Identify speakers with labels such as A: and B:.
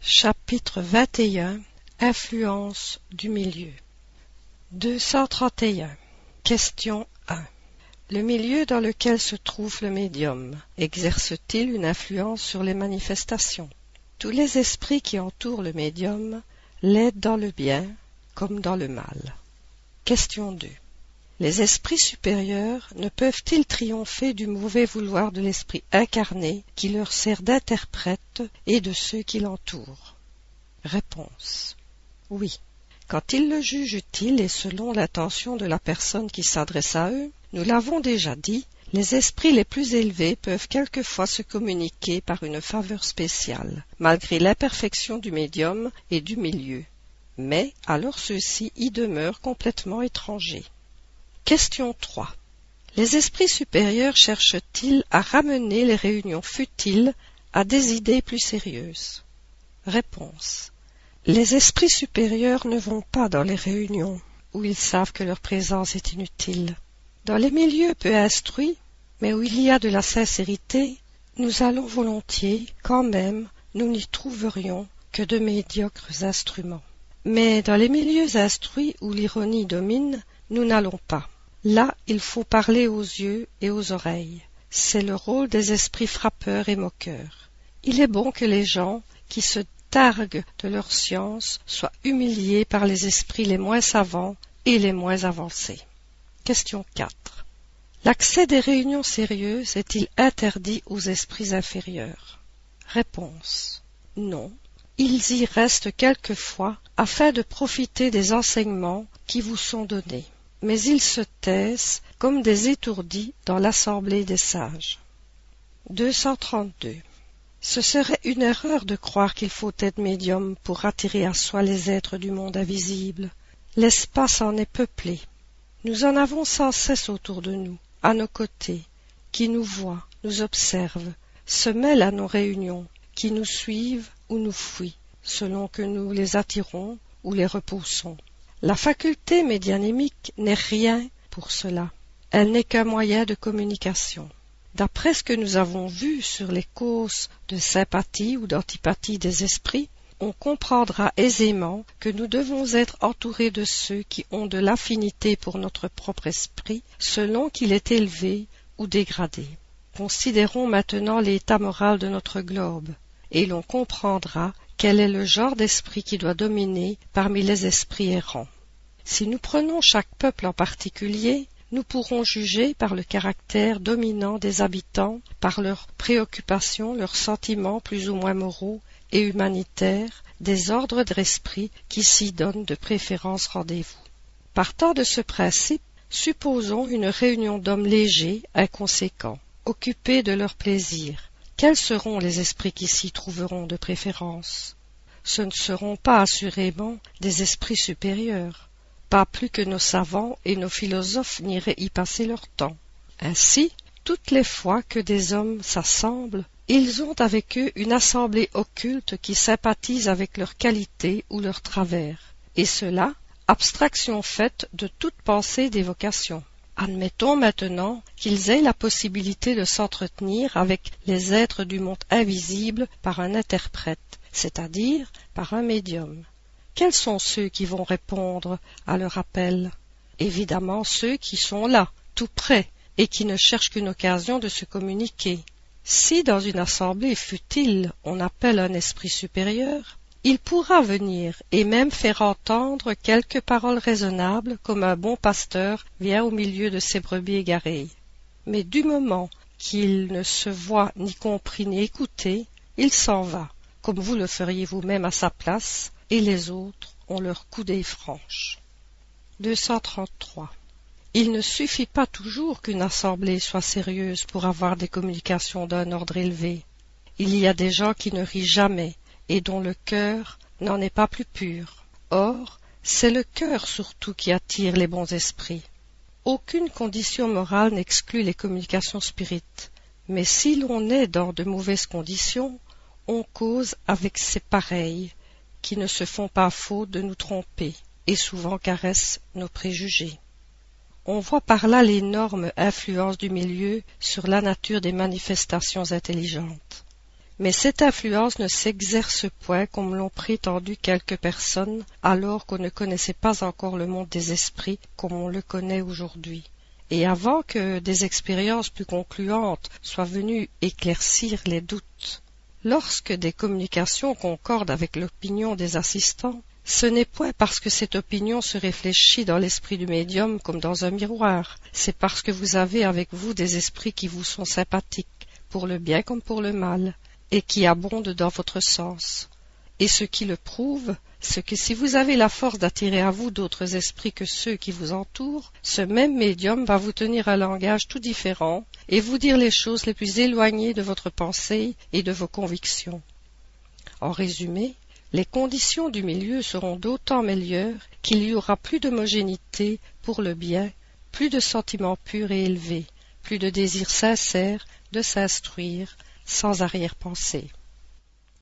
A: Chapitre 21 Influence du milieu. 231 Question 1 Le milieu dans lequel se trouve le médium exerce-t-il une influence sur les manifestations? Tous les esprits qui entourent le médium l'aident dans le bien comme dans le mal. Question 2 Les esprits supérieurs ne peuvent-ils triompher du mauvais vouloir de l'esprit incarné qui leur sert d'interprète et de ceux qui l'entourent? Réponse Oui. Quand ils le jugent utile et selon l'intention de la personne qui s'adresse à eux, nous l'avons déjà dit, les esprits les plus élevés peuvent quelquefois se communiquer par une faveur spéciale, malgré l'imperfection du médium et du milieu. Mais alors ceux-ci y demeurent complètement étrangers. Question 3. Les esprits supérieurs cherchent-ils à ramener les réunions futiles à des idées plus sérieuses? Réponse. Les esprits supérieurs ne vont pas dans les réunions où ils savent que leur présence est inutile. Dans les milieux peu instruits, mais où il y a de la sincérité, nous allons volontiers, quand même, nous n'y trouverions que de médiocres instruments. Mais dans les milieux instruits où l'ironie domine, nous n'allons pas. Là, il faut parler aux yeux et aux oreilles. C'est le rôle des esprits frappeurs et moqueurs. Il est bon que les gens qui se targuent de leur science soient humiliés par les esprits les moins savants et les moins avancés. Question 4. L'accès des réunions sérieuses est-il interdit aux esprits inférieurs? Réponse. Non. Ils y restent quelquefois afin de profiter des enseignements qui vous sont donnés. Mais ils se taisent comme des étourdis dans l'assemblée des sages. 232. Ce serait une erreur de croire qu'il faut être médium pour attirer à soi les êtres du monde invisible. L'espace en est peuplé. Nous en avons sans cesse autour de nous, à nos côtés, qui nous voient, nous observent, se mêlent à nos réunions, qui nous suivent ou nous fuient, selon que nous les attirons ou les repoussons. La faculté médianémique n'est rien pour cela. Elle n'est qu'un moyen de communication. D'après ce que nous avons vu sur les causes de sympathie ou d'antipathie des esprits, on comprendra aisément que nous devons être entourés de ceux qui ont de l'affinité pour notre propre esprit, selon qu'il est élevé ou dégradé. Considérons maintenant l'état moral de notre globe, et l'on comprendra quel est le genre d'esprit qui doit dominer parmi les esprits errants? Si nous prenons chaque peuple en particulier, nous pourrons juger par le caractère dominant des habitants, par leurs préoccupations, leurs sentiments plus ou moins moraux et humanitaires, des ordres d'esprit qui s'y donnent de préférence rendez-vous. Partant de ce principe, supposons une réunion d'hommes légers, inconséquents, occupés de leurs plaisirs. Quels seront les esprits qui s'y trouveront de préférence? Ce ne seront pas assurément des esprits supérieurs pas plus que nos savants et nos philosophes n'iraient y passer leur temps. Ainsi, toutes les fois que des hommes s'assemblent, ils ont avec eux une assemblée occulte qui sympathise avec leurs qualités ou leurs travers, et cela, abstraction faite de toute pensée d'évocation. Admettons maintenant qu'ils aient la possibilité de s'entretenir avec les êtres du monde invisible par un interprète, c'est-à-dire par un médium. Quels sont ceux qui vont répondre à leur appel? Évidemment ceux qui sont là, tout près, et qui ne cherchent qu'une occasion de se communiquer. Si dans une assemblée futile on appelle un esprit supérieur, il pourra venir et même faire entendre quelques paroles raisonnables comme un bon pasteur vient au milieu de ses brebis égarées. Mais du moment qu'il ne se voit ni compris ni écouté, il s'en va, comme vous le feriez vous-même à sa place, et les autres ont leur coudée franche. 233. Il ne suffit pas toujours qu'une assemblée soit sérieuse pour avoir des communications d'un ordre élevé. Il y a des gens qui ne rient jamais et dont le cœur n'en est pas plus pur. Or, c'est le cœur surtout qui attire les bons esprits. Aucune condition morale n'exclut les communications spirites, mais si l'on est dans de mauvaises conditions, on cause avec ses pareils, qui ne se font pas faute de nous tromper et souvent caressent nos préjugés. On voit par là l'énorme influence du milieu sur la nature des manifestations intelligentes. Mais cette influence ne s'exerce point comme l'ont prétendu quelques personnes alors qu'on ne connaissait pas encore le monde des esprits comme on le connaît aujourd'hui. Et avant que des expériences plus concluantes soient venues éclaircir les doutes. Lorsque des communications concordent avec l'opinion des assistants, ce n'est point parce que cette opinion se réfléchit dans l'esprit du médium comme dans un miroir, c'est parce que vous avez avec vous des esprits qui vous sont sympathiques, pour le bien comme pour le mal, et qui abondent dans votre sens. Et ce qui le prouve, c'est que si vous avez la force d'attirer à vous d'autres esprits que ceux qui vous entourent, ce même médium va vous tenir un langage tout différent et vous dire les choses les plus éloignées de votre pensée et de vos convictions. En résumé, les conditions du milieu seront d'autant meilleures qu'il y aura plus d'homogénéité pour le bien, plus de sentiments purs et élevés, plus de désirs sincères de s'instruire sans arrière-pensée.